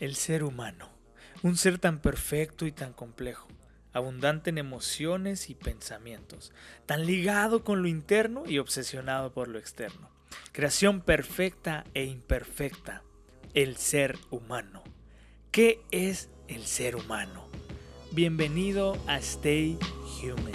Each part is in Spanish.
El ser humano, un ser tan perfecto y tan complejo, abundante en emociones y pensamientos, tan ligado con lo interno y obsesionado por lo externo. Creación perfecta e imperfecta, el ser humano. ¿Qué es el ser humano? Bienvenido a Stay Human.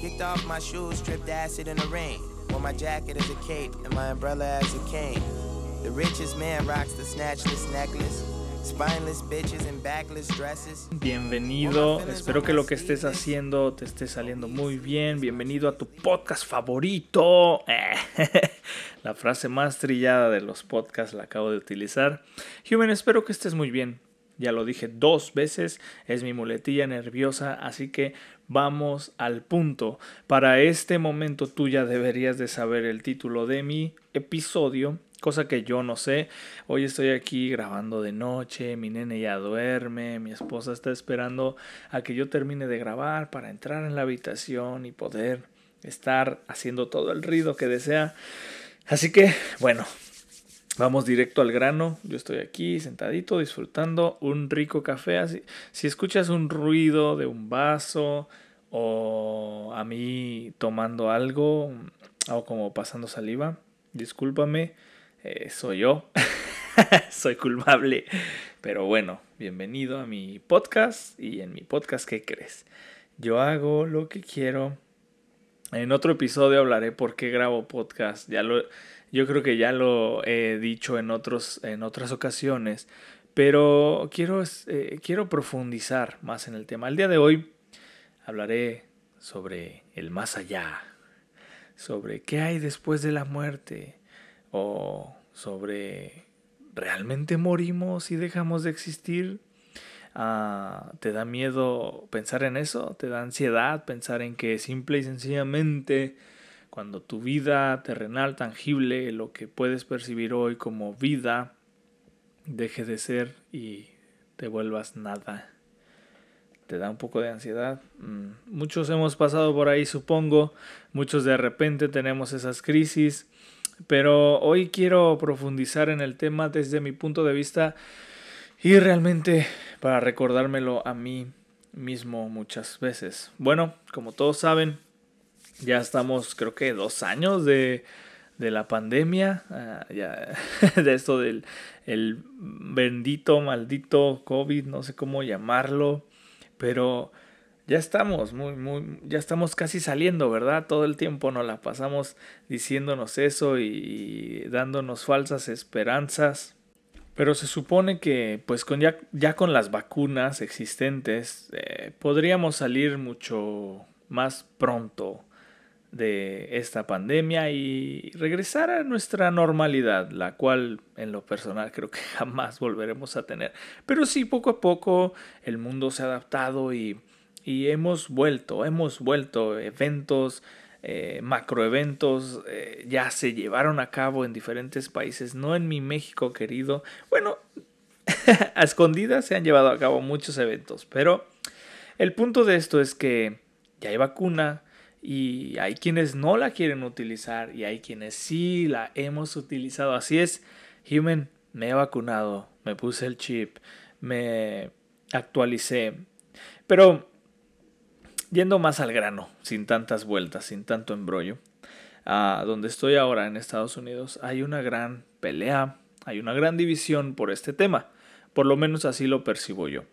Kicked off my shoes, stripped acid in the rain. Wore my jacket as a cape and my umbrella as a cane. The richest man rocks the snatchless necklace. Spineless bitches and backless dresses. Bienvenido, espero que lo que estés haciendo te esté saliendo muy bien. Bienvenido a tu podcast favorito. La frase más trillada de los podcasts la acabo de utilizar. Human, espero que estés muy bien. Ya lo dije dos veces, es mi muletilla nerviosa, así que vamos al punto. Para este momento tú ya deberías de saber el título de mi episodio cosa que yo no sé. Hoy estoy aquí grabando de noche, mi nene ya duerme, mi esposa está esperando a que yo termine de grabar para entrar en la habitación y poder estar haciendo todo el ruido que desea. Así que, bueno, vamos directo al grano. Yo estoy aquí sentadito disfrutando un rico café. Así, si escuchas un ruido de un vaso o a mí tomando algo o como pasando saliva, discúlpame eh, soy yo, soy culpable. Pero bueno, bienvenido a mi podcast y en mi podcast, ¿qué crees? Yo hago lo que quiero. En otro episodio hablaré por qué grabo podcast. Ya lo, yo creo que ya lo he dicho en, otros, en otras ocasiones, pero quiero, eh, quiero profundizar más en el tema. El día de hoy hablaré sobre el más allá, sobre qué hay después de la muerte, o sobre ¿realmente morimos y dejamos de existir? Ah, ¿Te da miedo pensar en eso? ¿Te da ansiedad pensar en que simple y sencillamente cuando tu vida terrenal, tangible, lo que puedes percibir hoy como vida, deje de ser y te vuelvas nada? ¿Te da un poco de ansiedad? Mm, muchos hemos pasado por ahí, supongo. Muchos de repente tenemos esas crisis pero hoy quiero profundizar en el tema desde mi punto de vista y realmente para recordármelo a mí mismo muchas veces. Bueno, como todos saben, ya estamos creo que dos años de, la pandemia, ah, ya, de esto del el bendito, maldito COVID, no sé cómo llamarlo, pero ya estamos muy, muy, ya estamos casi saliendo, ¿verdad? Todo el tiempo nos la pasamos diciéndonos eso y dándonos falsas esperanzas. Pero se supone que, pues con ya, ya con las vacunas existentes, eh, podríamos salir mucho más pronto de esta pandemia y regresar a nuestra normalidad, la cual en lo personal creo que jamás volveremos a tener. Pero sí, poco a poco el mundo se ha adaptado y y hemos vuelto, hemos vuelto eventos, eh, macroeventos, eh, ya se llevaron a cabo en diferentes países, no en mi México querido. Bueno, a escondidas se han llevado a cabo muchos eventos, pero el punto de esto es que ya hay vacuna y hay quienes no la quieren utilizar y hay quienes sí la hemos utilizado. Así es, Human, me he vacunado, me puse el chip, me actualicé. Pero Yendo más al grano, sin tantas vueltas, sin tanto embrollo, a donde estoy ahora en Estados Unidos, hay una gran pelea, hay una gran división por este tema. Por lo menos así lo percibo yo.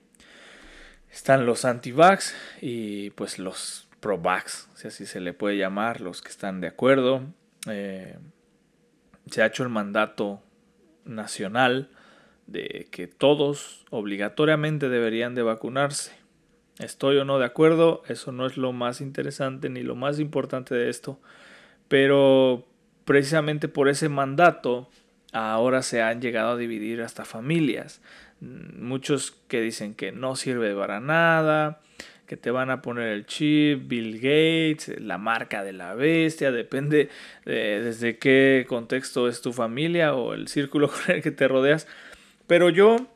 Están los anti-vax y pues los pro-vax, si así se le puede llamar, los que están de acuerdo. Eh, se ha hecho el mandato nacional de que todos obligatoriamente deberían de vacunarse. Estoy o no de acuerdo, eso no es lo más interesante ni lo más importante de esto, pero precisamente por ese mandato ahora se han llegado a dividir hasta familias. Muchos que dicen que no sirve para nada, que te van a poner el chip, Bill Gates, la marca de la bestia, depende de desde qué contexto es tu familia o el círculo con el que te rodeas. Pero yo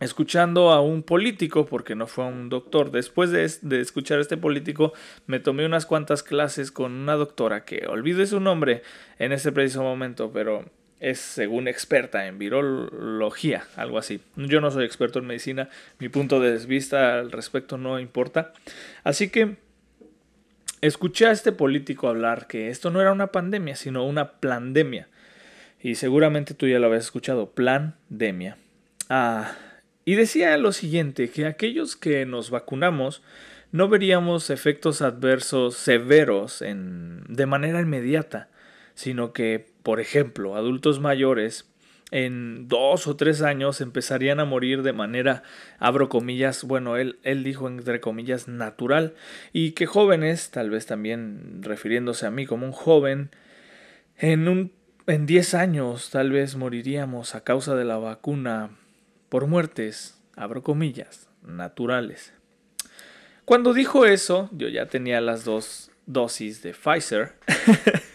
escuchando a un político, porque no fue un doctor. Después de, escuchar a este político, me tomé unas cuantas clases con una doctora que olvidé su nombre en ese preciso momento, pero es según experta en virología, algo así. Yo no soy experto en medicina, mi punto de vista al respecto no importa. Así que escuché a este político hablar que esto no era una pandemia, sino una plandemia. Y seguramente tú ya lo habías escuchado, plandemia. Ah, y decía lo siguiente, que aquellos que nos vacunamos no veríamos efectos adversos severos en, de manera inmediata, sino que, por ejemplo, adultos mayores en dos o tres años empezarían a morir de manera, abro comillas, bueno, él, él dijo entre comillas natural, y que jóvenes, tal vez también refiriéndose a mí como un joven, en un en 10 años tal vez moriríamos a causa de la vacuna por muertes, abro comillas, naturales. Cuando dijo eso, yo ya tenía las dos dosis de Pfizer.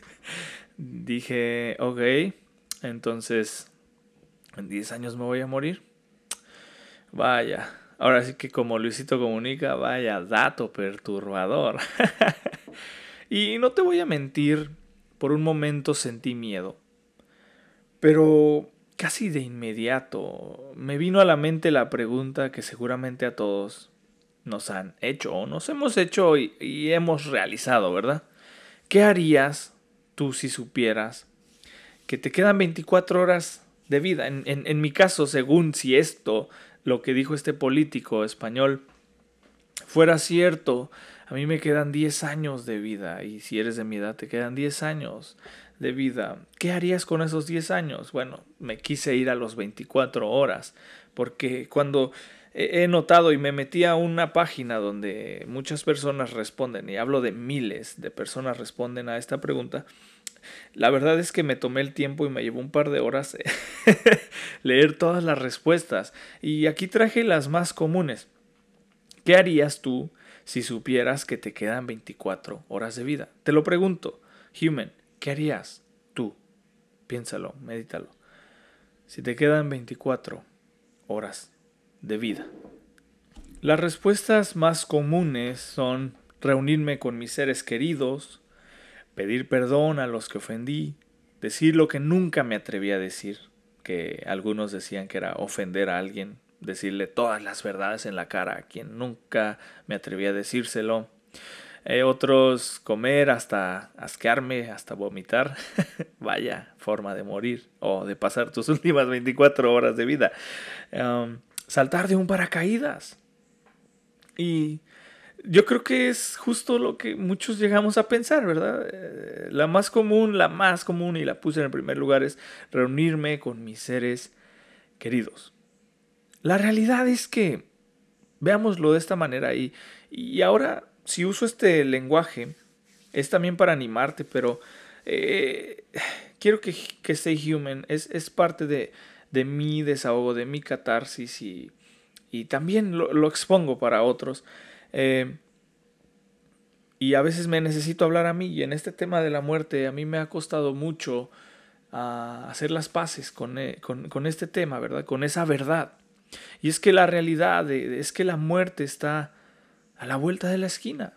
Dije, ok, entonces en 10 años me voy a morir. Vaya, ahora sí que como Luisito comunica, vaya dato perturbador. y no te voy a mentir, por un momento sentí miedo. Pero casi de inmediato me vino a la mente la pregunta que seguramente a todos nos han hecho o nos hemos hecho y, hemos realizado, ¿verdad? ¿Qué harías tú si supieras que te quedan 24 horas de vida? En, en mi caso, según si esto, lo que dijo este político español, fuera cierto, a mí me quedan 10 años de vida y si eres de mi edad te quedan 10 años de vida. ¿Qué harías con esos 10 años? Bueno, me quise ir a los 24 horas porque cuando he notado y me metí a una página donde muchas personas responden, y hablo de miles de personas responden a esta pregunta, la verdad es que me tomé el tiempo y me llevó un par de horas leer todas las respuestas. Y aquí traje las más comunes. ¿Qué harías tú si supieras que te quedan 24 horas de vida? Te lo pregunto, Human, ¿qué harías tú? Piénsalo, medítalo. Si te quedan 24 horas de vida. Las respuestas más comunes son reunirme con mis seres queridos, pedir perdón a los que ofendí, decir lo que nunca me atreví a decir, que algunos decían que era ofender a alguien, decirle todas las verdades en la cara a quien nunca me atreví a decírselo. Eh, otros comer hasta asquearme, hasta vomitar. Vaya forma de morir o de pasar tus últimas 24 horas de vida saltar de un paracaídas. Y yo creo que es justo lo que muchos llegamos a pensar, ¿verdad? Eh, la más común, la más común, y la puse en el primer lugar, es reunirme con mis seres queridos. La realidad es que, veámoslo de esta manera, y, y ahora, si uso este lenguaje, es también para animarte, pero eh, quiero que, que Stay Human es, es parte de, de mi desahogo, de mi catarsis y, y también lo, expongo para otros. Eh, y a veces me necesito hablar a mí y en este tema de la muerte a mí me ha costado mucho ah, hacer las paces eh, con, con, este tema, ¿verdad? Con esa verdad. Y es que la realidad es que la muerte está a la vuelta de la esquina.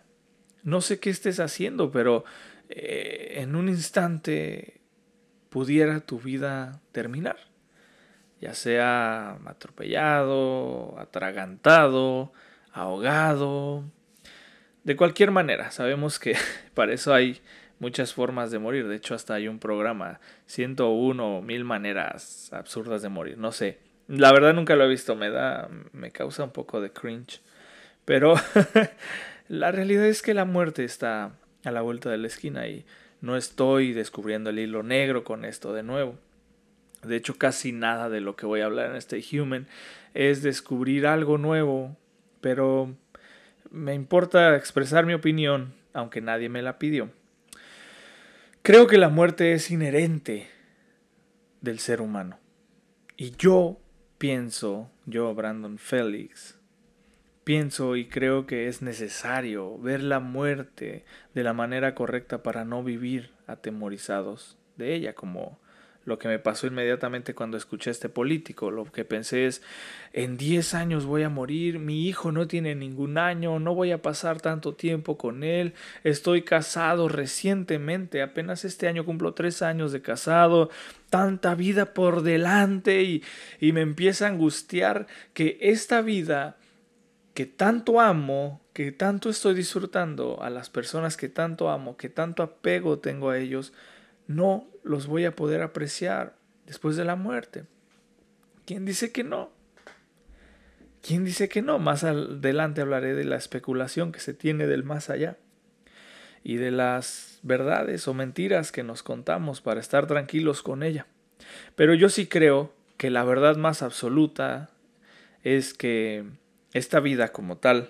No sé qué estés haciendo, pero eh, en un instante pudiera tu vida terminar ya sea atropellado, atragantado, ahogado, de cualquier manera. Sabemos que para eso hay muchas formas de morir. De hecho, hasta hay un programa, 101 o mil maneras absurdas de morir. No sé. La verdad nunca lo he visto. Me da, me causa un poco de cringe. Pero la realidad es que la muerte está a la vuelta de la esquina y no estoy descubriendo el hilo negro con esto de nuevo. De hecho, casi nada de lo que voy a hablar en este Human es descubrir algo nuevo, pero me importa expresar mi opinión, aunque nadie me la pidió. Creo que la muerte es inherente del ser humano. Y yo pienso, yo Brandon Félix, pienso y creo que es necesario ver la muerte de la manera correcta para no vivir atemorizados de ella, como lo que me pasó inmediatamente cuando escuché a este político. Lo que pensé es, en 10 años voy a morir, mi hijo no tiene ningún año, no voy a pasar tanto tiempo con él, estoy casado recientemente, apenas este año cumplo 3 años de casado, tanta vida por delante y, y me empieza a angustiar que esta vida que tanto amo, que tanto estoy disfrutando, a las personas que tanto amo, que tanto apego tengo a ellos, no los voy a poder apreciar después de la muerte. ¿Quién dice que no? ¿Quién dice que no? Más adelante hablaré de la especulación que se tiene del más allá y de las verdades o mentiras que nos contamos para estar tranquilos con ella. Pero yo sí creo que la verdad más absoluta es que esta vida como tal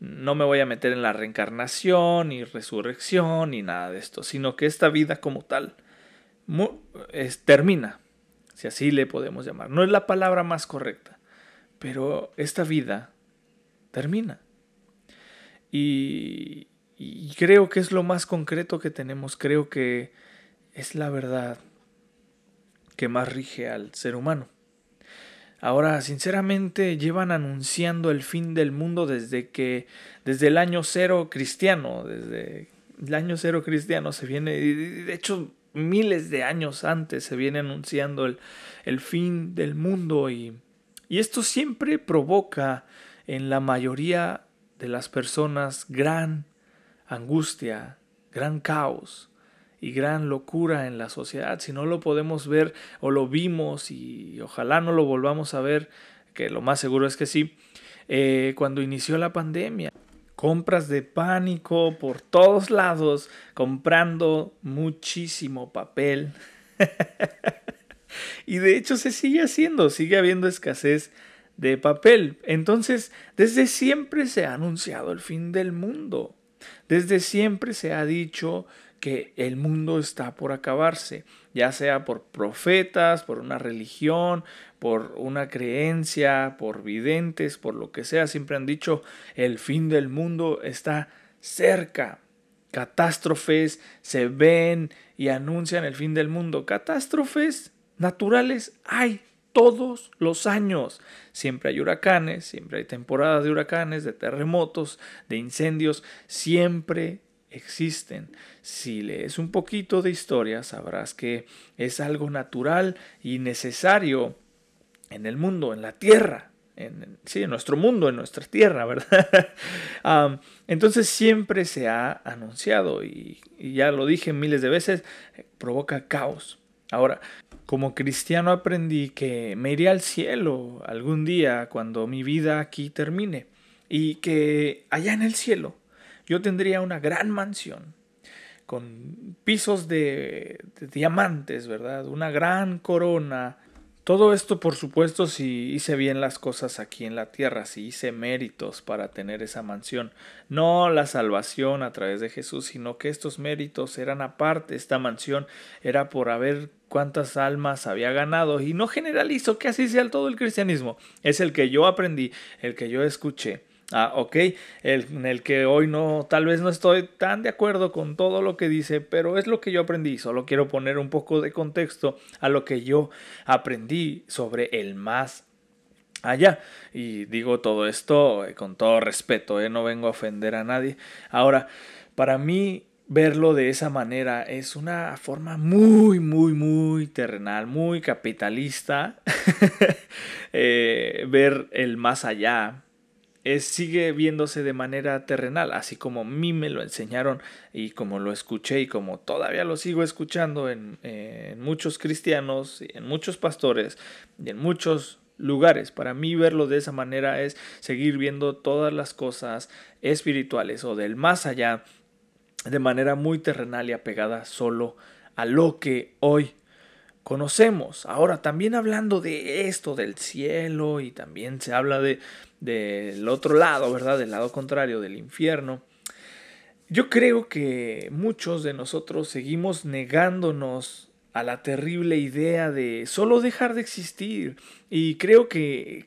no me voy a meter en la reencarnación, ni resurrección, ni nada de esto, sino que esta vida como tal termina, si así le podemos llamar. No es la palabra más correcta, pero esta vida termina. Y, y creo que es lo más concreto que tenemos, creo que es la verdad que más rige al ser humano. Ahora, sinceramente, llevan anunciando el fin del mundo desde que, desde el año cero cristiano, desde el año cero cristiano se viene, de hecho, miles de años antes se viene anunciando el, el fin del mundo y, y esto siempre provoca en la mayoría de las personas gran angustia, gran caos y gran locura en la sociedad. Si no lo podemos ver o lo vimos y ojalá no lo volvamos a ver, que lo más seguro es que sí, eh, cuando inició la pandemia. Compras de pánico por todos lados, comprando muchísimo papel. y de hecho se sigue haciendo, sigue habiendo escasez de papel. Entonces, desde siempre se ha anunciado el fin del mundo. Desde siempre se ha dicho que el mundo está por acabarse, ya sea por profetas, por una religión, por una creencia, por videntes, por lo que sea, siempre han dicho el fin del mundo está cerca. Catástrofes se ven y anuncian el fin del mundo. Catástrofes naturales hay todos los años. Siempre hay huracanes, siempre hay temporadas de huracanes, de terremotos, de incendios, siempre existen. Si lees un poquito de historia, sabrás que es algo natural y necesario en el mundo, en la tierra. En, sí, en nuestro mundo, en nuestra tierra, ¿verdad? entonces siempre se ha anunciado y, ya lo dije miles de veces, provoca caos. Ahora, como cristiano aprendí que me iré al cielo algún día cuando mi vida aquí termine y que allá en el cielo yo tendría una gran mansión con pisos de, diamantes, ¿verdad? Una gran corona. Todo esto, por supuesto, si hice bien las cosas aquí en la tierra, si hice méritos para tener esa mansión. No la salvación a través de Jesús, sino que estos méritos eran aparte. Esta mansión era por haber cuántas almas había ganado. Y no generalizo que así sea todo el cristianismo. Es el que yo aprendí, el que yo escuché. Ah, ok, el, en el que hoy no, tal vez no estoy tan de acuerdo con todo lo que dice, pero es lo que yo aprendí. Solo quiero poner un poco de contexto a lo que yo aprendí sobre el más allá. Y digo todo esto eh, con todo respeto, eh, no vengo a ofender a nadie. Ahora, para mí verlo de esa manera es una forma muy, muy, muy terrenal, muy capitalista. Eh, ver el más allá es, sigue viéndose de manera terrenal, así como a mí me lo enseñaron y como lo escuché y como todavía lo sigo escuchando en, en muchos cristianos, en muchos pastores y en muchos lugares. Para mí verlo de esa manera es seguir viendo todas las cosas espirituales o del más allá de manera muy terrenal y apegada solo a lo que hoy conocemos. Ahora, también hablando de esto, del cielo, y también se habla de del otro lado, ¿verdad? Del lado contrario, del infierno. Yo creo que muchos de nosotros seguimos negándonos a la terrible idea de solo dejar de existir. Y creo que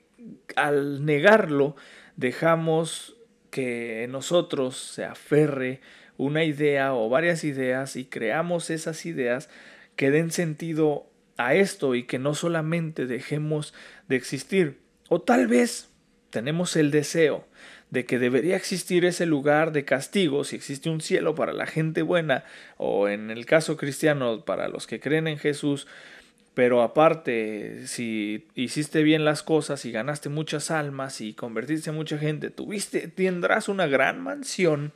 al negarlo dejamos que nosotros se aferre una idea o varias ideas y creamos esas ideas que den sentido a esto y que no solamente dejemos de existir. O tal vez tenemos el deseo de que debería existir ese lugar de castigo, si existe un cielo para la gente buena, o en el caso cristiano para los que creen en Jesús, pero aparte, si hiciste bien las cosas y ganaste muchas almas y convertiste a mucha gente, tuviste, tendrás una gran mansión.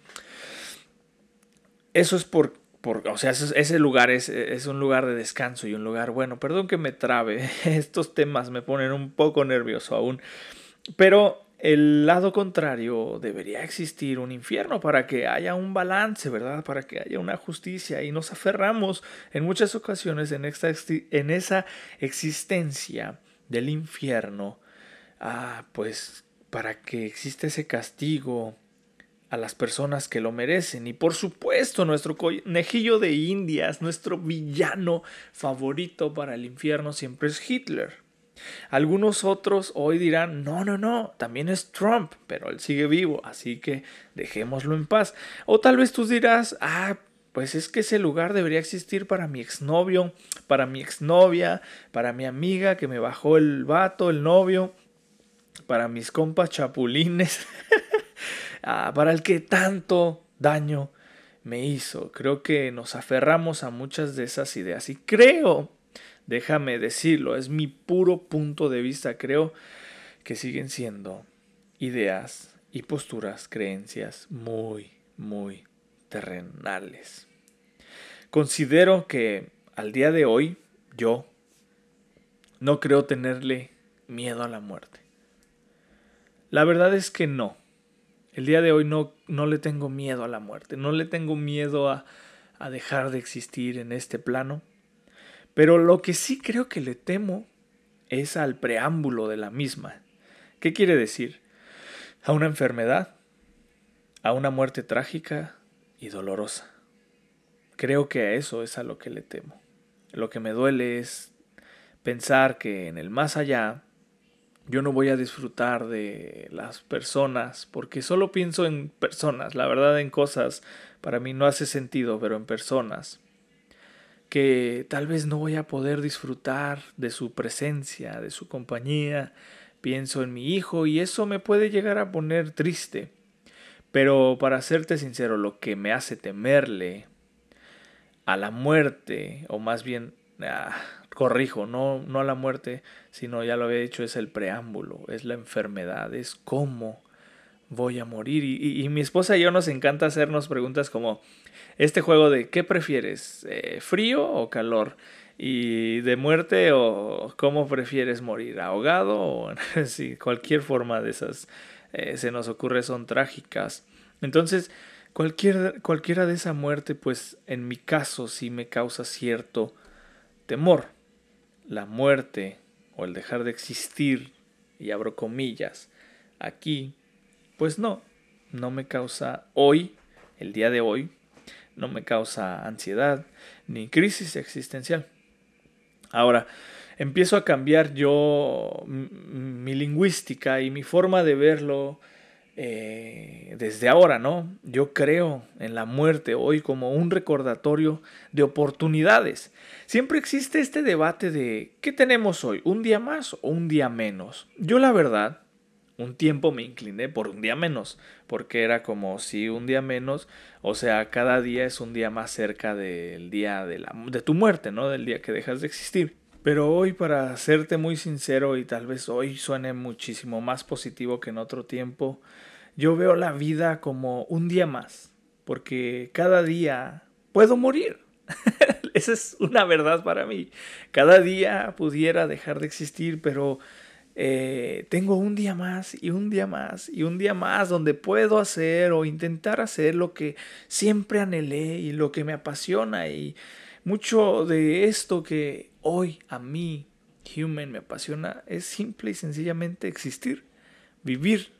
Eso es por, o sea, ese lugar es, es un lugar de descanso y un lugar bueno. Perdón que me trabe, estos temas me ponen un poco nervioso aún, pero el lado contrario, debería existir un infierno para que haya un balance, ¿verdad? Para que haya una justicia y nos aferramos en muchas ocasiones en, en esa existencia del infierno, ah, pues para que exista ese castigo a las personas que lo merecen. Y por supuesto, nuestro conejillo de indias, nuestro villano favorito para el infierno siempre es Hitler. Algunos otros hoy dirán, no, no, no, también es Trump, pero él sigue vivo, así que dejémoslo en paz. O tal vez tú dirás, ah, pues es que ese lugar debería existir para mi exnovio, para mi exnovia, para mi amiga que me bajó el vato, el novio, para mis compas chapulines, ah, para el que tanto daño me hizo. Creo que nos aferramos a muchas de esas ideas y creo déjame decirlo, es mi puro punto de vista, creo que siguen siendo ideas y posturas, creencias muy, muy terrenales. Considero que al día de hoy yo no creo tenerle miedo a la muerte. La verdad es que no. El día de hoy no, no le tengo miedo a la muerte, no le tengo miedo a, a dejar de existir en este plano. Pero lo que sí creo que le temo es al preámbulo de la misma. ¿Qué quiere decir? A una enfermedad, a una muerte trágica y dolorosa. Creo que a eso es a lo que le temo. Lo que me duele es pensar que en el más allá yo no voy a disfrutar de las personas, porque solo pienso en personas, la verdad en cosas para mí no hace sentido, pero en personas que tal vez no voy a poder disfrutar de su presencia, de su compañía. Pienso en mi hijo y eso me puede llegar a poner triste. Pero para serte sincero, lo que me hace temerle a la muerte, o más bien, ah, corrijo, no, no la muerte, sino ya lo había dicho, es el preámbulo, es la enfermedad, es cómo voy a morir. Y, y mi esposa y yo nos encanta hacernos preguntas como, este juego de ¿qué prefieres? Eh, ¿Frío o calor? ¿Y de muerte o cómo prefieres morir? ¿Ahogado? O sí, cualquier forma de esas eh, se nos ocurre son trágicas. Entonces, cualquier, cualquiera de esa muerte, pues en mi caso sí me causa cierto temor. La muerte o el dejar de existir, y abro comillas, aquí, pues no, no me causa hoy, el día de hoy, no me causa ansiedad ni crisis existencial. Ahora, empiezo a cambiar yo mi lingüística y mi forma de verlo eh, desde ahora, ¿no? Yo creo en la muerte hoy como un recordatorio de oportunidades. Siempre existe este debate de ¿qué tenemos hoy? ¿Un día más o un día menos? Yo la verdad un tiempo me incliné por un día menos, porque era como si un día menos, o sea, cada día es un día más cerca del día de, la, de tu muerte, ¿no? Del día que dejas de existir. Pero hoy, para serte muy sincero, y tal vez hoy suene muchísimo más positivo que en otro tiempo, yo veo la vida como un día más, porque cada día puedo morir. Esa es una verdad para mí. Cada día pudiera dejar de existir, pero eh, tengo un día más y un día más y un día más donde puedo hacer o intentar hacer lo que siempre anhelé y lo que me apasiona y mucho de esto que hoy a mí, human, me apasiona es simple y sencillamente existir, vivir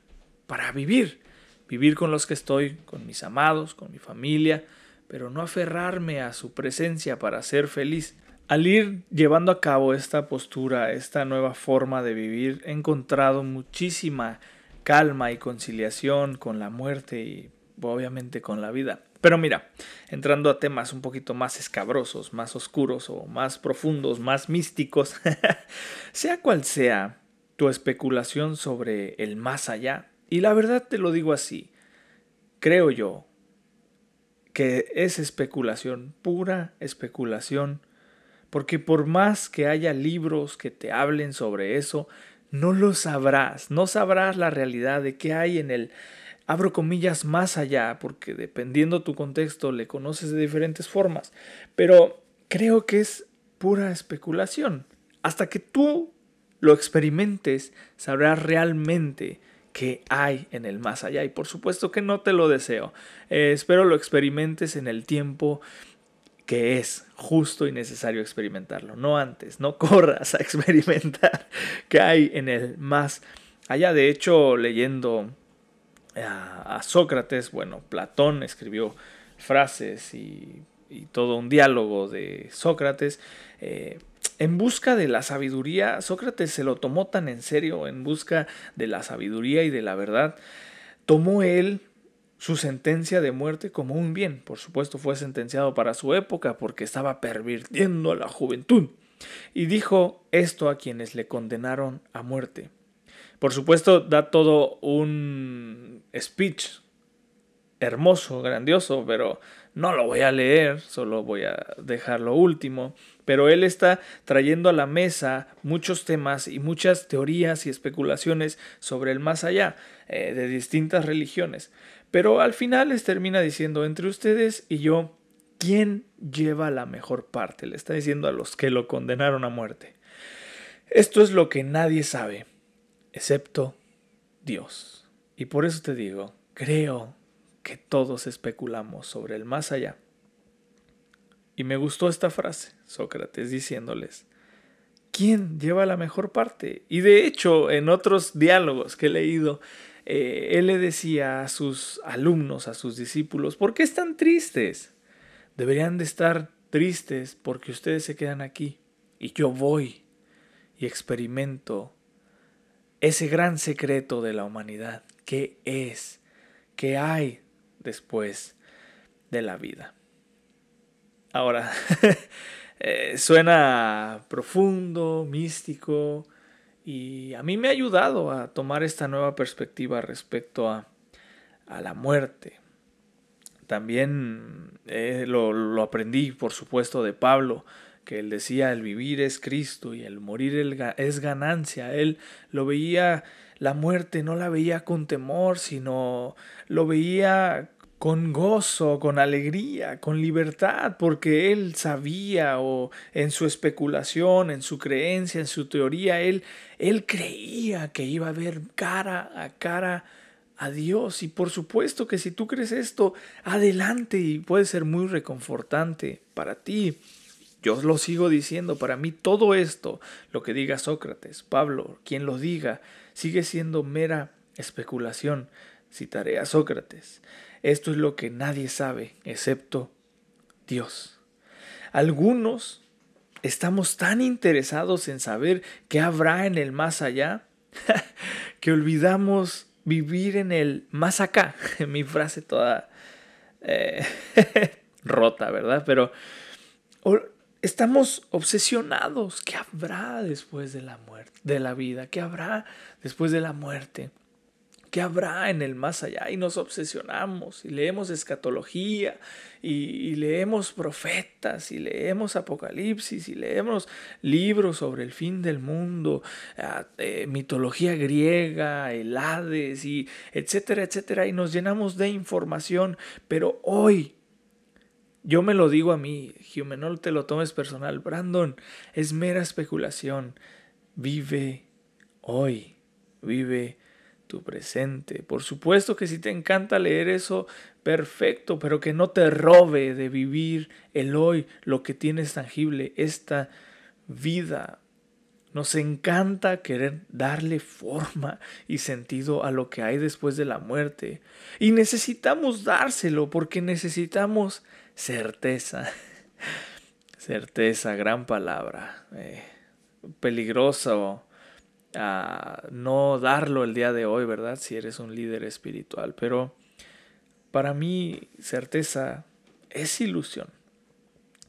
para vivir, vivir con los que estoy, con mis amados, con mi familia, pero no aferrarme a su presencia para ser feliz. Al ir llevando a cabo esta postura, esta nueva forma de vivir, he encontrado muchísima calma y conciliación con la muerte y obviamente con la vida. Pero mira, entrando a temas un poquito más escabrosos, más oscuros o más profundos, más místicos, sea cual sea tu especulación sobre el más allá, y la verdad te lo digo así, creo yo que es especulación, pura especulación, porque por más que haya libros que te hablen sobre eso, no lo sabrás, no sabrás la realidad de qué hay en el abro comillas más allá, porque dependiendo tu contexto le conoces de diferentes formas, pero creo que es pura especulación. Hasta que tú lo experimentes, sabrás realmente qué hay en el más allá. Y por supuesto que no te lo deseo. Eh, espero lo experimentes en el tiempo que es justo y necesario experimentarlo. No antes, no corras a experimentar qué hay en el más allá. De hecho, leyendo a, Sócrates, bueno, Platón escribió frases y, todo un diálogo de Sócrates. Eh, en busca de la sabiduría, Sócrates se lo tomó tan en serio, en busca de la sabiduría y de la verdad, tomó él su sentencia de muerte como un bien. Por supuesto fue sentenciado para su época porque estaba pervirtiendo a la juventud. Y dijo esto a quienes le condenaron a muerte. Por supuesto, da todo un speech hermoso, grandioso, pero no lo voy a leer, solo voy a dejar lo último. Pero él está trayendo a la mesa muchos temas y muchas teorías y especulaciones sobre el más allá eh, de distintas religiones. Pero al final les termina diciendo, entre ustedes y yo, ¿quién lleva la mejor parte? Le está diciendo a los que lo condenaron a muerte. Esto es lo que nadie sabe excepto Dios. Y por eso te digo, creo que todos especulamos sobre el más allá. Y me gustó esta frase, Sócrates diciéndoles, ¿quién lleva la mejor parte? Y de hecho, en otros diálogos que he leído, eh, él le decía a sus alumnos, a sus discípulos, ¿por qué están tristes? Deberían de estar tristes porque ustedes se quedan aquí y yo voy y experimento ese gran secreto de la humanidad, ¿qué es? ¿Qué hay después de la vida? Ahora, eh, suena profundo, místico, y a mí me ha ayudado a tomar esta nueva perspectiva respecto a, a la muerte. También eh, lo, lo aprendí, por supuesto, de Pablo, que él decía el vivir es Cristo y el morir es ganancia. Él lo veía, la muerte no la veía con temor, sino lo veía con gozo, con alegría, con libertad, porque él sabía o en su especulación, en su creencia, en su teoría, él, él creía que iba a ver cara a cara a Dios. Y por supuesto que si tú crees esto, adelante y puede ser muy reconfortante para ti. Yo lo sigo diciendo, para mí todo esto, lo que diga Sócrates, Pablo, quien lo diga, sigue siendo mera especulación. Citaré a Sócrates. Esto es lo que nadie sabe, excepto Dios. Algunos estamos tan interesados en saber qué habrá en el más allá que olvidamos vivir en el más acá. Mi frase toda eh, rota, ¿verdad? Pero estamos obsesionados. ¿Qué habrá después de la muerte, de la vida? ¿Qué habrá después de la muerte? ¿Qué habrá en el más allá? Y nos obsesionamos y leemos escatología y, leemos profetas y leemos apocalipsis y leemos libros sobre el fin del mundo, ah, eh, mitología griega, el Hades y etcétera, etcétera. Y nos llenamos de información. Pero hoy yo me lo digo a mí, Hume, no te lo tomes personal. Brandon, es mera especulación. Vive hoy, vive tu presente. Por supuesto que si te encanta leer eso, perfecto, pero que no te robe de vivir el hoy, lo que tienes tangible, esta vida. Nos encanta querer darle forma y sentido a lo que hay después de la muerte. Y necesitamos dárselo porque necesitamos certeza. Certeza, gran palabra. Eh, peligroso no darlo el día de hoy, ¿verdad? Si eres un líder espiritual. Pero para mí certeza es ilusión.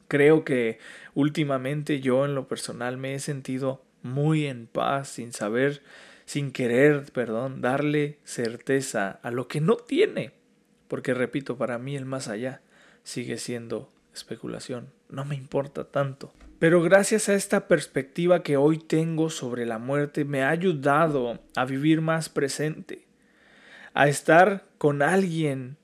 Creo que últimamente yo en lo personal me he sentido muy en paz sin saber, sin querer, perdón, darle certeza a lo que no tiene. Porque repito, para mí el más allá sigue siendo especulación. No me importa tanto. Pero gracias a esta perspectiva que hoy tengo sobre la muerte me ha ayudado a vivir más presente, a estar con alguien,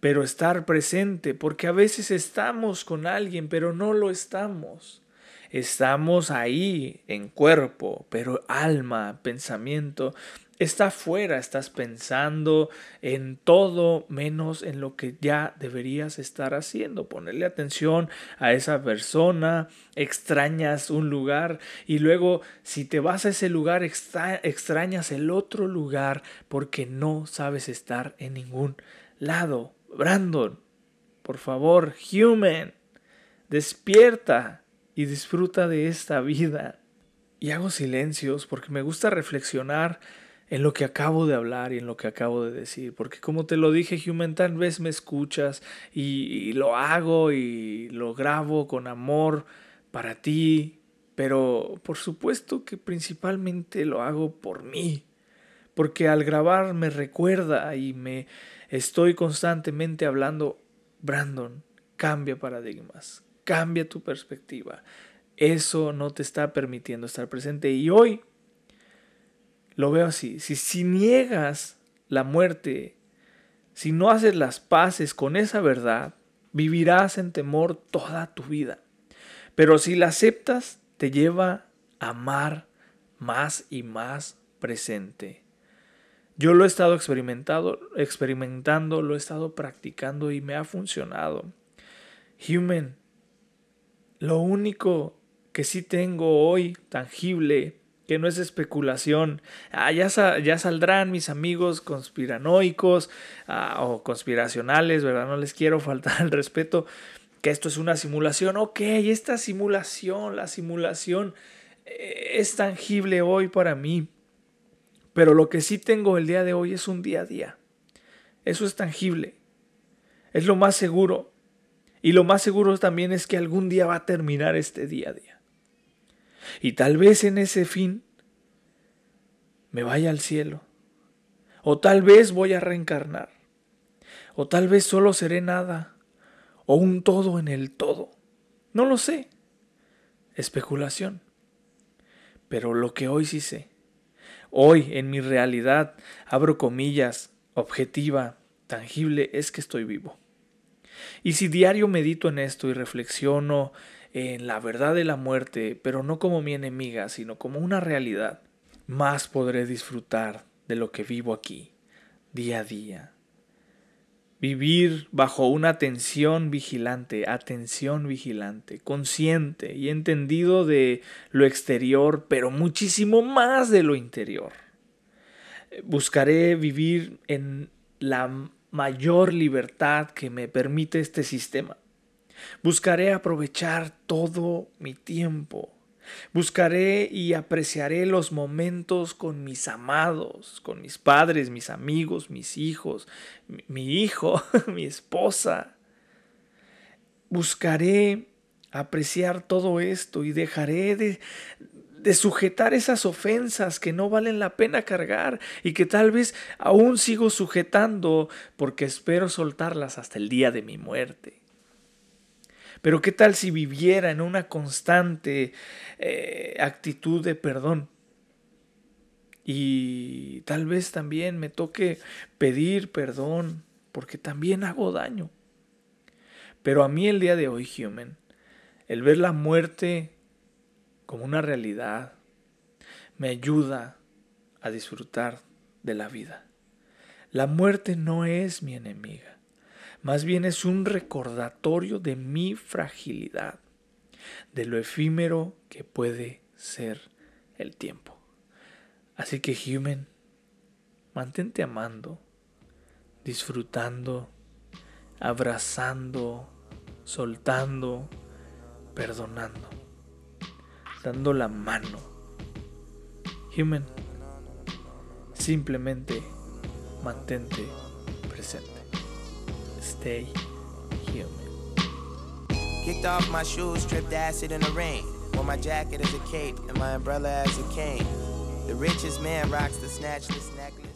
pero estar presente, porque a veces estamos con alguien, pero no lo estamos. Estamos ahí en cuerpo, pero alma, pensamiento, está fuera, estás pensando en todo menos en lo que ya deberías estar haciendo, ponerle atención a esa persona, extrañas un lugar y luego si te vas a ese lugar extrañas el otro lugar porque no sabes estar en ningún lado. Brandon, por favor, human, despierta y disfruta de esta vida. Y hago silencios porque me gusta reflexionar en lo que acabo de hablar y en lo que acabo de decir. Porque como te lo dije, Human, tal vez me escuchas y, lo hago y lo grabo con amor para ti. Pero por supuesto que principalmente lo hago por mí. Porque al grabar me recuerda y me estoy constantemente hablando, Brandon, cambia paradigmas, Cambia tu perspectiva. Eso no te está permitiendo estar presente. Y hoy lo veo así. Si, si niegas la muerte, si no haces las paces con esa verdad, vivirás en temor toda tu vida. Pero si la aceptas, te lleva a amar más y más presente. Yo lo he estado experimentando, experimentando, lo he estado practicando y me ha funcionado. Human, lo único que sí tengo hoy tangible, que no es especulación, ah, ya, saldrán mis amigos conspiranoicos ah, o conspiracionales, ¿verdad? No les quiero faltar el respeto, que esto es una simulación. Ok, esta simulación, la simulación eh, es tangible hoy para mí. Pero lo que sí tengo el día de hoy es un día a día. Eso es tangible. Es lo más seguro. Y lo más seguro también es que algún día va a terminar este día a día. Y tal vez en ese fin me vaya al cielo. O tal vez voy a reencarnar. O tal vez solo seré nada. O un todo en el todo. No lo sé. Especulación. Pero lo que hoy sí sé. Hoy en mi realidad, abro comillas, objetiva, tangible, es que estoy vivo. Y si diario medito en esto y reflexiono en la verdad de la muerte, pero no como mi enemiga, sino como una realidad, más podré disfrutar de lo que vivo aquí, día a día. Vivir bajo una atención vigilante, atención vigilante, consciente y entendido de lo exterior, pero muchísimo más de lo interior. Buscaré vivir en la mayor libertad que me permite este sistema. Buscaré aprovechar todo mi tiempo. Buscaré y apreciaré los momentos con mis amados, con mis padres, mis amigos, mis hijos, mi hijo, mi esposa. Buscaré apreciar todo esto y dejaré de, de sujetar esas ofensas que no valen la pena cargar y que tal vez aún sigo sujetando porque espero soltarlas hasta el día de mi muerte. Pero qué tal si viviera en una constante eh, actitud de perdón. Y tal vez también me toque pedir perdón porque también hago daño. Pero a mí el día de hoy, Human, el ver la muerte como una realidad, me ayuda a disfrutar de la vida. La muerte no es mi enemiga, más bien es un recordatorio de mi fragilidad, de lo efímero que puede ser el tiempo. Así que, Human, mantente amando, disfrutando, abrazando, soltando, perdonando dando la mano. Human, simplemente mantente presente. Stay human. Kicked off my shoes, stripped acid in the rain. Wore my jacket as a cape and my umbrella as a cane. The richest man rocks the snatchless necklace.